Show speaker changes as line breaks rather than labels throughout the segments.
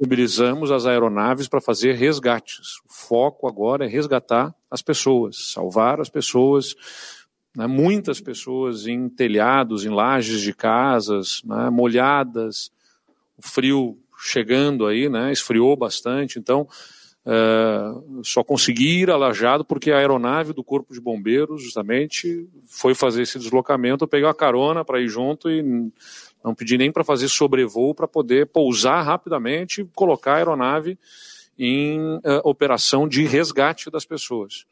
mobilizamos as aeronaves para fazer resgates. O foco agora é resgatar as pessoas, salvar as pessoas, né, muitas pessoas em telhados, em lajes de casas, né, molhadas, o frio chegando aí, né, esfriou bastante, então uh, só consegui ir a Lajado porque a aeronave do Corpo de Bombeiros, justamente, foi fazer esse deslocamento, eu peguei uma carona para ir junto e não pedi nem para fazer sobrevoo para poder pousar rapidamente e colocar a aeronave em uh, operação de resgate das pessoas.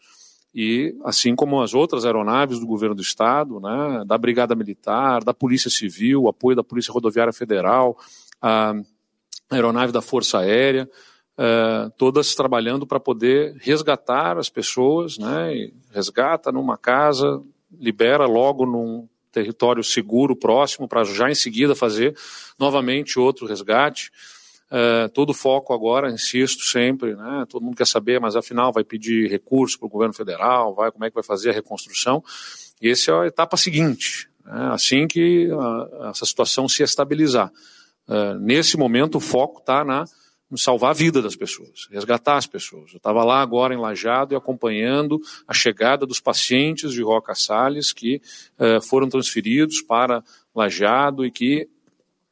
E assim como as outras aeronaves do governo do estado, né, da Brigada Militar, da Polícia Civil, apoio da Polícia Rodoviária Federal, a aeronave da Força Aérea, uh, todas trabalhando para poder resgatar as pessoas, né, resgata numa casa, libera logo num território seguro, próximo, para já em seguida fazer novamente outro resgate. Uh, todo o foco agora, insisto sempre, né, todo mundo quer saber, mas afinal vai pedir recurso para o governo federal, vai, como é que vai fazer a reconstrução? E essa é a etapa seguinte, né, assim que uh, essa situação se estabilizar. Uh, nesse momento o foco está na salvar a vida das pessoas, resgatar as pessoas. Eu estava lá agora em Lajado e acompanhando a chegada dos pacientes de Roca Salles que uh, foram transferidos para Lajado e que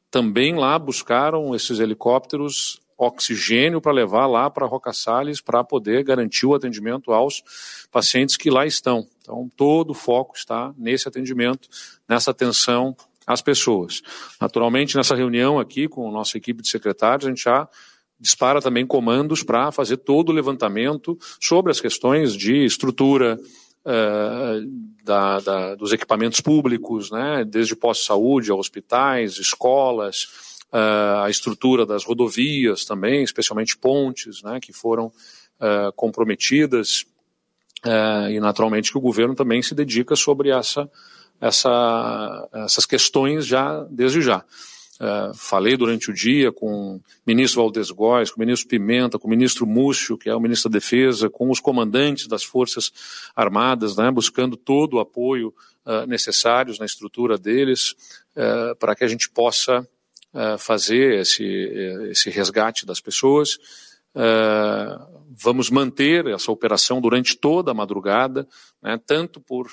também lá buscaram esses helicópteros oxigênio para levar lá para Roca Salles para poder garantir o atendimento aos pacientes que lá estão. Então, todo o foco está nesse atendimento, nessa atenção às pessoas. Naturalmente, nessa reunião aqui com a nossa equipe de secretários, a gente já dispara também comandos para fazer todo o levantamento sobre as questões de estrutura uh, da, da, dos equipamentos públicos, né, desde pós-saúde a hospitais, escolas, uh, a estrutura das rodovias também, especialmente pontes, né, que foram uh, comprometidas, e naturalmente que o governo também se dedica sobre essa, essa, essas questões já desde já. Uh, falei durante o dia com o ministro Valdes Góes, com o ministro Pimenta, com o ministro Múcio, que é o ministro da Defesa, com os comandantes das Forças Armadas, né, buscando todo o apoio uh, necessário na estrutura deles, uh, para que a gente possa fazer esse, esse resgate das pessoas. vamos manter essa operação durante toda a madrugada, né, tanto por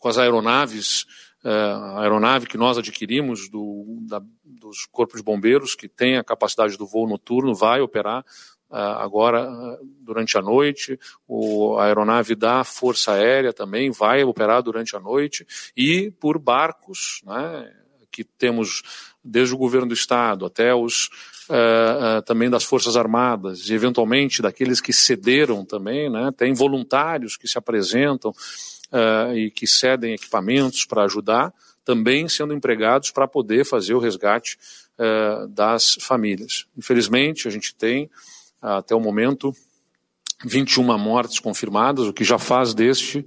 com as aeronaves é, a aeronave que nós adquirimos do, da, dos corpos de bombeiros, que tem a capacidade do voo noturno, vai operar uh, agora uh, durante a noite. O, a aeronave da Força Aérea também vai operar durante a noite. E por barcos, né, que temos desde o governo do Estado até os uh, também das Forças Armadas, e eventualmente daqueles que cederam também, né, tem voluntários que se apresentam uh, e que cedem equipamentos para ajudar, também sendo empregados para poder fazer o resgate uh, das famílias. Infelizmente, a gente tem, uh, até o momento, 21 mortes confirmadas, o que já faz deste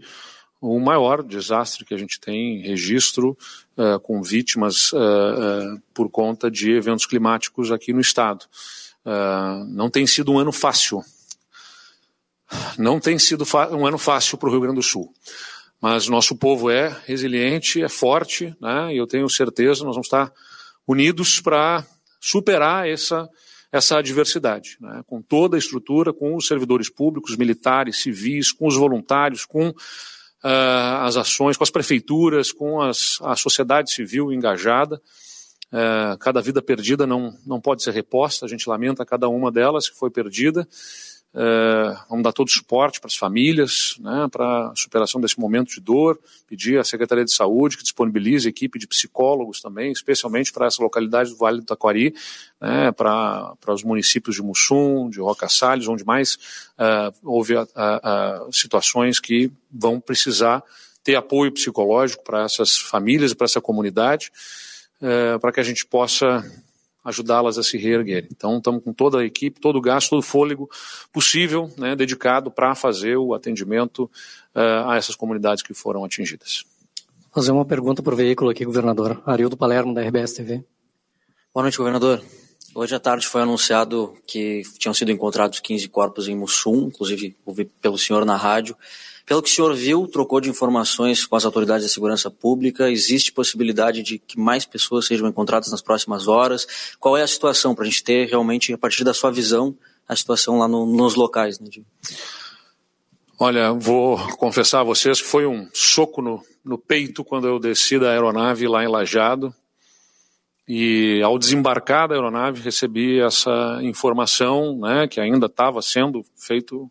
o maior desastre que a gente tem registro uh, com vítimas uh, uh, por conta de eventos climáticos aqui no estado. não tem sido um ano fácil. Não tem sido um ano fácil para o Rio Grande do Sul. Mas nosso povo é resiliente, é forte, né? e eu tenho certeza nós vamos estar unidos para superar essa, essa adversidade, né? com toda a estrutura, com os servidores públicos, militares, civis, com os voluntários, com uh, as ações, com as prefeituras, com as, a sociedade civil engajada. Uh, cada vida perdida não, não pode ser reposta, a gente lamenta cada uma delas que foi perdida. Uh, vamos dar todo o suporte para as famílias, né, para a superação desse momento de dor. Pedir à Secretaria de Saúde que disponibilize equipe de psicólogos também, especialmente para essa localidade do Vale do Taquari, né, para, para os municípios de Mussum, de Roca Salles, onde mais uh, houve uh, situações que vão precisar ter apoio psicológico para essas famílias e para essa comunidade, para que a gente possa ajudá-las a se reerguerem. Então, estamos com toda a equipe, todo o gasto, todo o fôlego possível, né, dedicado para fazer o atendimento uh, a essas comunidades que foram atingidas.
Fazer uma pergunta para o veículo aqui, governador. Arildo Palermo, da RBS TV.
Boa noite, governador. Hoje à tarde foi anunciado que tinham sido encontrados 15 corpos em Mussum, inclusive ouvi pelo senhor na rádio, Pelo que o senhor viu, trocou de informações com as autoridades de segurança pública, existe possibilidade de que mais pessoas sejam encontradas nas próximas horas? Qual é a situação para a gente ter realmente, a partir da sua visão, a situação lá no, nos locais? Né,
Olha, vou confessar a vocês que foi um soco no, no peito quando eu desci da aeronave lá em Lajado. E ao desembarcar da aeronave, recebi essa informação, né, que ainda estava sendo feito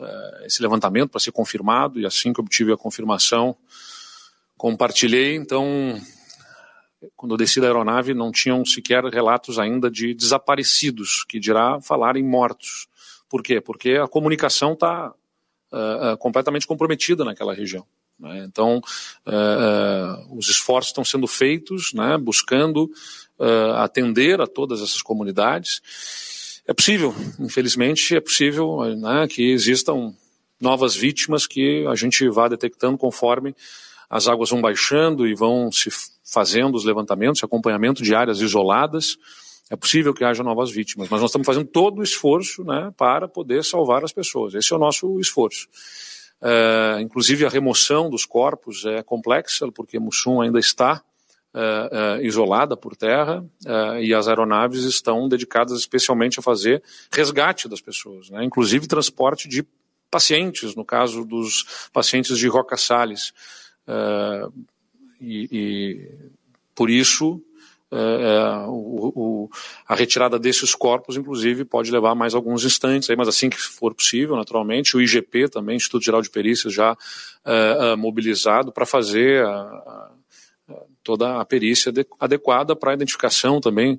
uh, esse levantamento para ser confirmado, e assim que obtive a confirmação, compartilhei. Então, quando eu desci da aeronave, não tinham sequer relatos ainda de desaparecidos, que dirá falar em mortos. Por quê? Porque a comunicação está uh, uh, completamente comprometida naquela região. Né? Então, uh, os esforços estão sendo feitos, né, buscando atender a todas essas comunidades. É possível, infelizmente, é possível né, que existam novas vítimas que a gente vá detectando conforme as águas vão baixando e vão se fazendo os levantamentos, acompanhamento de áreas isoladas é possível que haja novas vítimas, mas nós estamos fazendo todo o esforço né, para poder salvar as pessoas. Esse é o nosso esforço. É, inclusive, a remoção dos corpos é complexa, porque Mussum ainda está é, isolada por terra é, e as aeronaves estão dedicadas especialmente a fazer resgate das pessoas, né, inclusive transporte de pacientes, no caso dos pacientes de Roca Salles. E, e por isso o, o, a retirada desses corpos, inclusive, pode levar mais alguns instantes, aí, mas assim que for possível, naturalmente. O IGP também, Instituto Geral de Perícias, já mobilizado para fazer a, a, toda a perícia adequada para a identificação também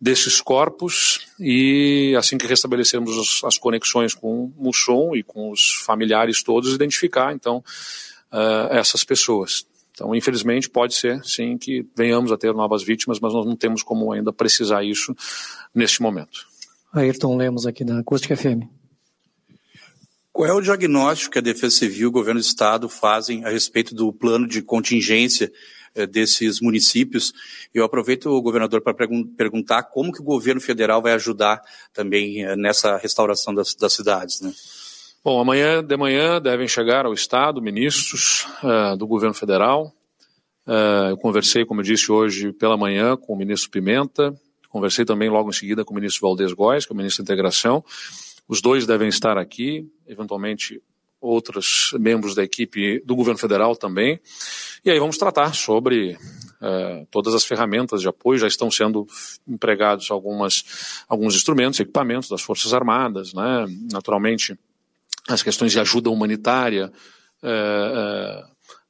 desses corpos e assim que restabelecermos as conexões com o Musson e com os familiares todos, identificar então uh, essas pessoas. Então, infelizmente, pode ser, sim, que venhamos a ter novas vítimas, mas nós não temos como ainda precisar isso neste momento.
Ayrton Lemos, aqui da Acústica FM.
Qual é o diagnóstico que a Defesa Civil e o Governo do Estado fazem a respeito do plano de contingência eh, desses municípios? Eu aproveito o governador para perguntar como que o governo federal vai ajudar também eh, nessa restauração das, das cidades, né?
Bom, amanhã de manhã devem chegar ao Estado ministros uh, do governo federal. Uh, eu conversei, como eu disse hoje pela manhã, com o ministro Pimenta. Conversei também logo em seguida com o ministro Valdez Góes, que é o ministro da Integração. Os dois devem estar aqui, eventualmente outros membros da equipe do governo federal também. E aí vamos tratar sobre uh, todas as ferramentas de apoio. Já estão sendo empregados algumas, alguns instrumentos, equipamentos das Forças Armadas, né? naturalmente as questões de ajuda humanitária, é, é,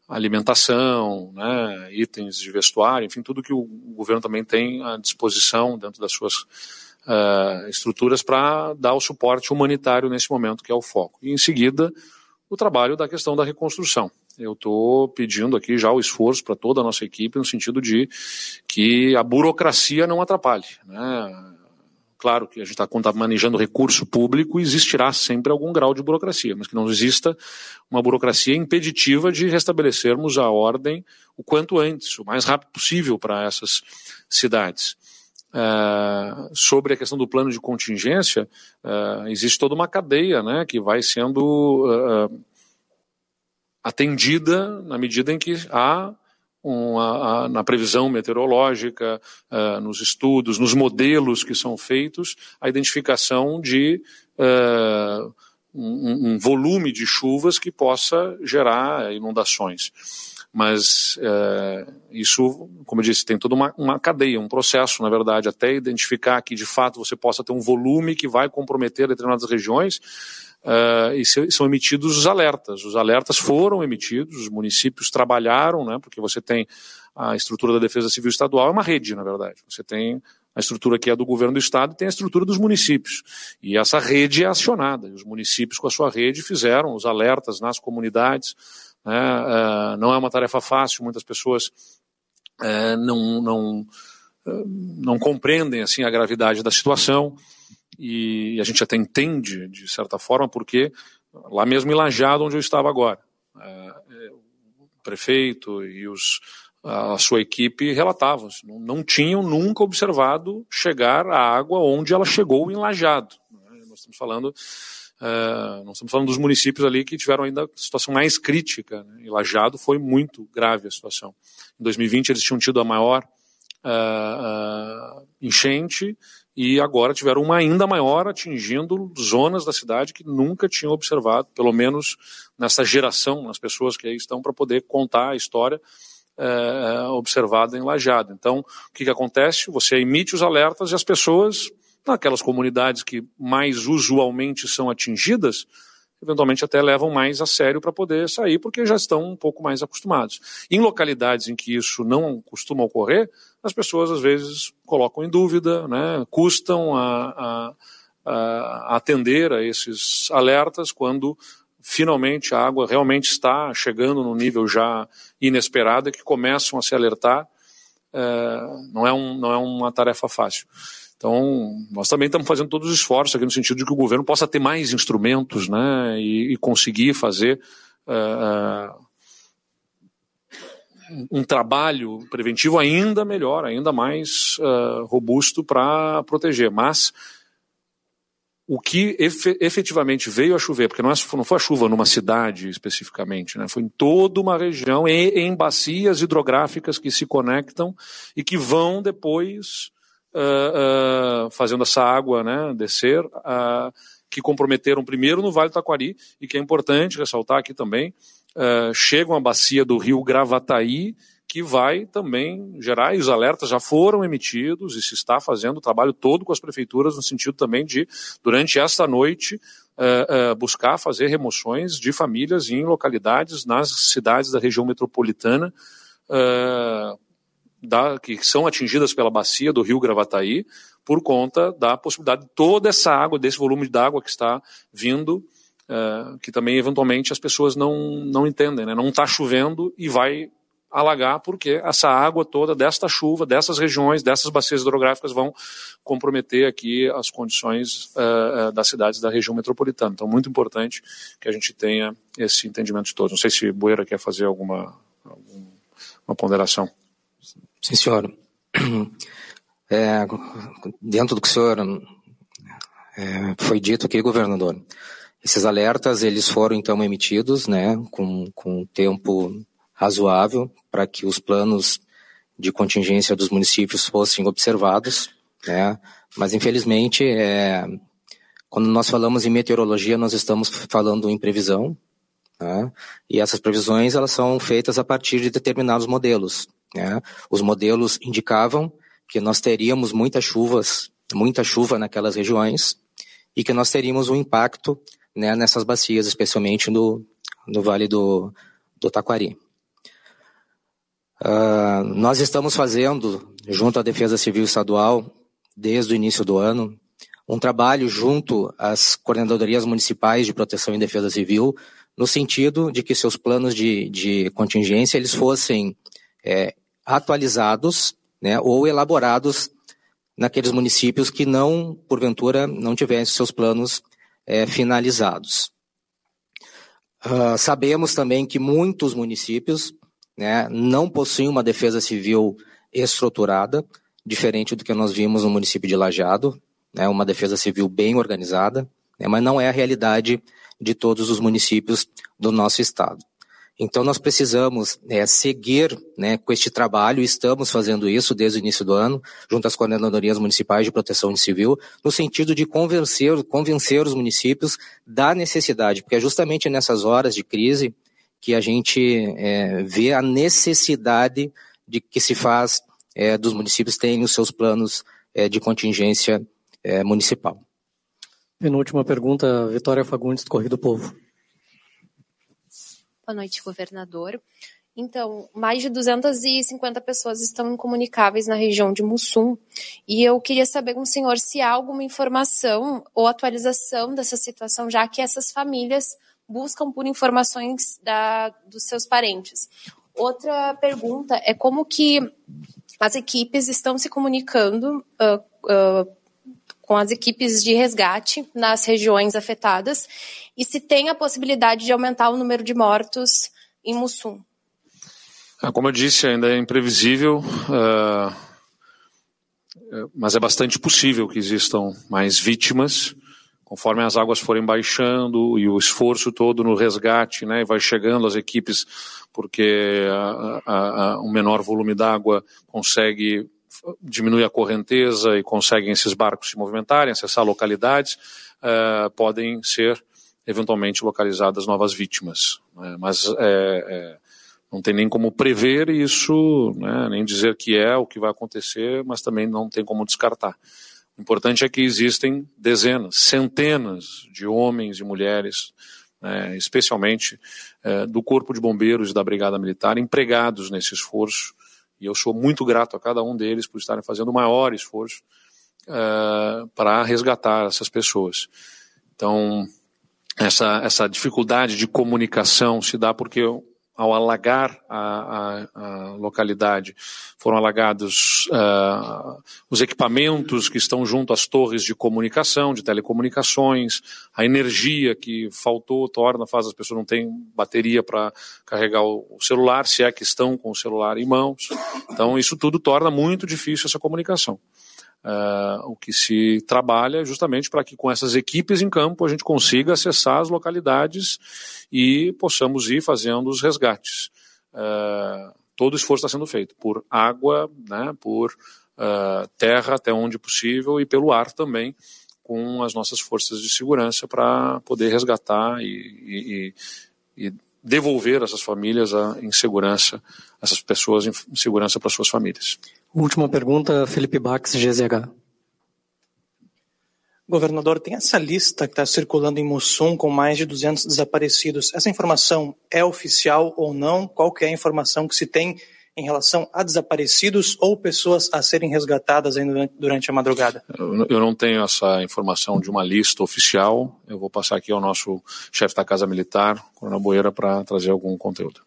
alimentação, né, itens de vestuário, enfim, tudo que o governo também tem à disposição dentro das suas estruturas para dar o suporte humanitário nesse momento, que é o foco. E em seguida, o trabalho da questão da reconstrução. Eu estou pedindo aqui já o esforço para toda a nossa equipe no sentido de que a burocracia não atrapalhe. Né? Claro que a gente está tá manejando recurso público existirá sempre algum grau de burocracia, mas que não exista uma burocracia impeditiva de restabelecermos a ordem o quanto antes, o mais rápido possível para essas cidades. Uh, sobre a questão do plano de contingência, uh, existe toda uma cadeia né, que vai sendo uh, atendida na medida em que há uma, a, na previsão meteorológica, nos estudos, nos modelos que são feitos, a identificação de um, um, volume de chuvas que possa gerar inundações. Mas uh, isso, como eu disse, tem toda uma, uma cadeia, um processo, na verdade, até identificar que de fato você possa ter um volume que vai comprometer determinadas regiões uh, e são emitidos os alertas. Os alertas foram emitidos, os municípios trabalharam, né, porque você tem a estrutura da Defesa Civil Estadual, é uma rede, na verdade. Você tem a estrutura que é do governo do estado e tem a estrutura dos municípios. E essa rede é acionada. E os municípios, com a sua rede, fizeram os alertas nas comunidades. Né? Uh, não é uma tarefa fácil, muitas pessoas uh, não, não, uh, não compreendem assim a gravidade da situação e a gente até entende, de certa forma, porque lá mesmo em Lajado, onde eu estava agora, é, o prefeito e os, a sua equipe relatavam, assim, não, não, tinham nunca observado chegar a água onde ela chegou em Lajado. Né? Nós estamos falando Uh, nós estamos falando dos municípios ali que tiveram ainda situação mais crítica. Né? E Lajado foi muito grave a situação. Em 2020 eles tinham tido a maior uh, uh, enchente e agora tiveram uma ainda maior, atingindo zonas da cidade que nunca tinham observado, pelo menos nessa geração, nas pessoas que aí estão para poder contar a história observada em Lajado. Então, o que, que acontece? Você emite os alertas e as pessoas naquelas comunidades que mais usualmente são atingidas, eventualmente até levam mais a sério para poder sair, porque já estão um pouco mais acostumados. Em localidades em que isso não costuma ocorrer, as pessoas às vezes colocam em dúvida, né, custam a, a, a atender a esses alertas quando finalmente a água realmente está chegando num nível já inesperado e que começam a se alertar. É, não, é um, não é uma tarefa fácil. Então, nós também estamos fazendo todos os esforços aqui no sentido de que o governo possa ter mais instrumentos né, e, e conseguir fazer uh, um trabalho preventivo ainda melhor, ainda mais uh, robusto para proteger. Mas o que efetivamente veio a chover, porque não, é, não foi a chuva numa cidade especificamente, né? foi em toda uma região, em, em bacias hidrográficas que se conectam e que vão depois uh, fazendo essa água né, descer, uh, que comprometeram primeiro no Vale do Taquari, e que é importante ressaltar aqui também, chegam à bacia do rio Gravataí, que vai também gerar, e os alertas já foram emitidos, e se está fazendo o trabalho todo com as prefeituras, no sentido também de, durante esta noite, Uh, uh, buscar fazer remoções de famílias em localidades nas cidades da região metropolitana, uh, da, que são atingidas pela bacia do rio Gravataí, por conta da possibilidade de toda essa água, desse volume de água que está vindo, uh, que também eventualmente as pessoas não, não entendem, né? não está chovendo e vai alagar, porque essa água toda desta chuva, dessas regiões, dessas bacias hidrográficas vão comprometer aqui as condições uh, das cidades da região metropolitana. Então, muito importante que a gente tenha esse entendimento de todos. Não sei se Boeira quer fazer alguma, alguma ponderação.
Sim, senhor. É, dentro do que o senhor é, foi dito aqui, governador, esses alertas eles foram então emitidos, né, com, com tempo razoável para que os planos de contingência dos municípios fossem observados, né, mas infelizmente é, quando nós falamos em meteorologia nós estamos falando em previsão, né, e essas previsões elas são feitas a partir de determinados modelos, né? Os modelos indicavam que nós teríamos muitas chuvas, muita chuva naquelas regiões e que nós teríamos um impacto né, nessas bacias, especialmente no, no Vale do, do Taquari. Uh, nós estamos fazendo, junto à Defesa Civil Estadual, desde o início do ano, um trabalho junto às coordenadorias municipais de proteção e defesa civil, no sentido de que seus planos de, de contingência eles fossem é, atualizados né, ou elaborados naqueles municípios que não, porventura, não tivessem seus planos é, finalizados. Uh, sabemos também que muitos municípios né, não possuem uma defesa civil estruturada, diferente do que nós vimos no município de Lajado, né, uma defesa civil bem organizada, né, mas não é a realidade de todos os municípios do nosso estado. Então, nós precisamos é, seguir né, com este trabalho, estamos fazendo isso desde o início do ano, junto às coordenadorias municipais de proteção civil, no sentido de convencer, convencer os municípios da necessidade, porque é justamente nessas horas de crise que a gente é, vê a necessidade de que se faz é, dos municípios terem os seus planos é, de contingência é, municipal.
Penúltima pergunta, Vitória Fagundes, do Correio do Povo.
Boa noite, governador. Então, mais de 250 pessoas estão incomunicáveis na região de Mussum. E eu queria saber com o senhor se há alguma informação ou atualização dessa situação, já que essas famílias buscam por informações da, dos seus parentes. Outra pergunta é como que as equipes estão se comunicando uh, uh, com as equipes de resgate nas regiões afetadas e se tem a possibilidade de aumentar o número de mortos em Mussum.
Ah, como eu disse, ainda é imprevisível, uh, mas é bastante possível que existam mais vítimas, conforme as águas forem baixando e o esforço todo no resgate, né, vai chegando as equipes, porque a, a, a, um menor volume d'água consegue diminuir a correnteza e conseguem esses barcos se movimentarem, acessar localidades, uh, podem ser eventualmente localizadas novas vítimas. Né? Mas é, é, não tem nem como prever isso, né? nem dizer que é o que vai acontecer, mas também não tem como descartar. O importante é que existem dezenas, centenas de homens e mulheres, né, especialmente é, do Corpo de Bombeiros e da Brigada Militar, empregados nesse esforço. E eu sou muito grato a cada um deles por estarem fazendo o maior esforço é, para resgatar essas pessoas. Então, essa, essa dificuldade de comunicação se dá porque ao alagar a, a, a localidade, foram alagados uh, os equipamentos que estão junto às torres de comunicação, de telecomunicações, a energia que faltou, torna, faz as pessoas não terem bateria para carregar o celular, se é que estão com o celular em mãos. Então, isso tudo torna muito difícil essa comunicação. Uh, o que se trabalha é justamente para que com essas equipes em campo a gente consiga acessar as localidades e possamos ir fazendo os resgates. Uh, todo o esforço está sendo feito por água, né, por uh, terra até onde possível e pelo ar também, com as nossas forças de segurança para poder resgatar e, e, e devolver essas famílias em segurança, essas pessoas em segurança para suas famílias.
Última pergunta, Felipe Bax, GZH.
Governador, tem essa lista que está circulando em Mussum com mais de 200 desaparecidos. Essa informação é oficial ou não? Qual que é a informação que se tem em relação a desaparecidos ou pessoas a serem resgatadas durante a madrugada?
Eu não tenho essa informação de uma lista oficial. Eu vou passar aqui ao nosso chefe da Casa Militar, Coronel Boeira, para trazer algum conteúdo.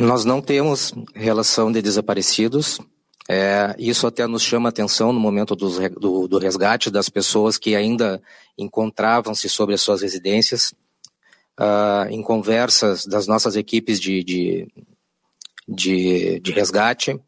Nós não temos relação de desaparecidos. É, isso até nos chama atenção no momento do, do, do resgate das pessoas que ainda encontravam-se sobre as suas residências. Uh, em conversas das nossas equipes de, de, de, de resgate,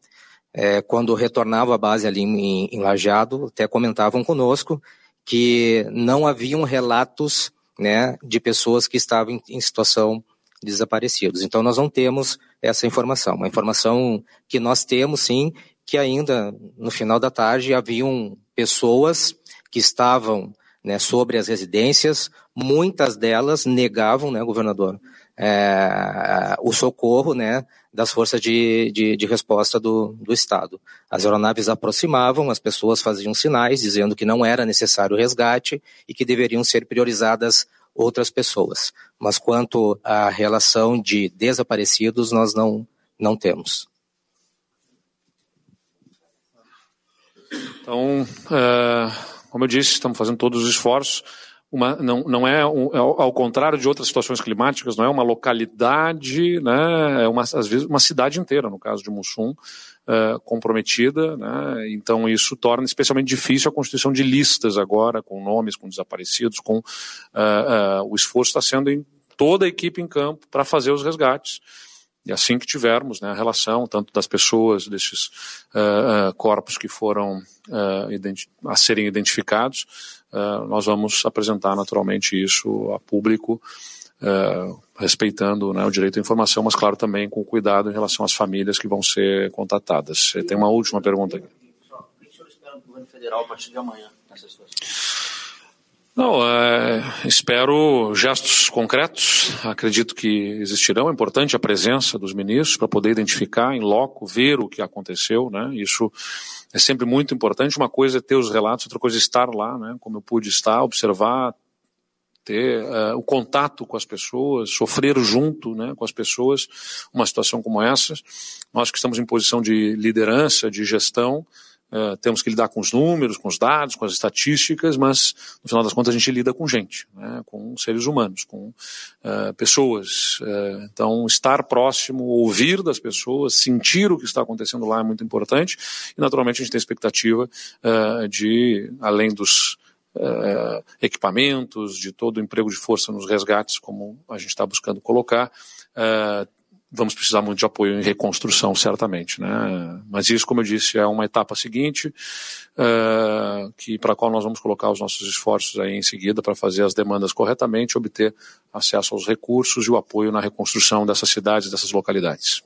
é, quando retornava à base ali em, em Lajeado, até comentavam conosco que não haviam relatos né, de pessoas que estavam em, em situação desaparecidos. Então nós não temos essa informação. Uma informação que nós temos sim, que ainda no final da tarde haviam pessoas que estavam né, sobre as residências, muitas delas negavam, né, governador, é, o socorro né, das forças de, de, de resposta do, do Estado. As aeronaves aproximavam, as pessoas faziam sinais dizendo que não era necessário resgate e que deveriam ser priorizadas outras pessoas. Mas quanto à relação de desaparecidos, nós não, não temos.
Então, é, como eu disse, estamos fazendo todos os esforços. Uma, não, não é, um, é ao contrário de outras situações climáticas, não é uma localidade, né, é uma, às vezes uma cidade inteira, no caso de Mussum, uh, comprometida, né? então isso torna especialmente difícil a constituição de listas agora, com nomes, com desaparecidos, com uh, uh, o esforço está sendo em toda a equipe em campo para fazer os resgates. E assim que tivermos né, a relação, tanto das pessoas, desses corpos que foram a serem identificados, nós vamos apresentar naturalmente isso a público uh, respeitando né, o direito à informação, mas claro também com cuidado em relação às famílias que vão ser contatadas. Tem uma última pergunta aqui. O que o senhor espera do governo federal a partir de amanhã nessa situação? Não, é, espero gestos concretos. Acredito que existirão. É importante a presença dos ministros para poder identificar em loco, ver o que aconteceu. Né? Isso é sempre muito importante. Uma coisa é ter os relatos, outra coisa é estar lá, né? como eu pude estar, observar, ter uh, o contato com as pessoas, sofrer junto né, com as pessoas uma situação como essa. Nós que estamos em posição de liderança, de gestão, uh, temos que lidar com os números, com os dados, com as estatísticas, mas no final das contas a gente lida com gente, né, com seres humanos, com uh, pessoas. então, estar próximo, ouvir das pessoas, sentir o que está acontecendo lá é muito importante e, naturalmente, a gente tem expectativa de, além dos uh, equipamentos, de todo o emprego de força nos resgates, como a gente está buscando colocar, uh, vamos precisar muito de apoio em reconstrução, certamente. Né? Mas isso, como eu disse, é uma etapa seguinte, uh, que para a qual nós vamos colocar os nossos esforços aí em seguida para fazer as demandas corretamente, obter acesso aos recursos e o apoio na reconstrução dessas cidades, dessas localidades.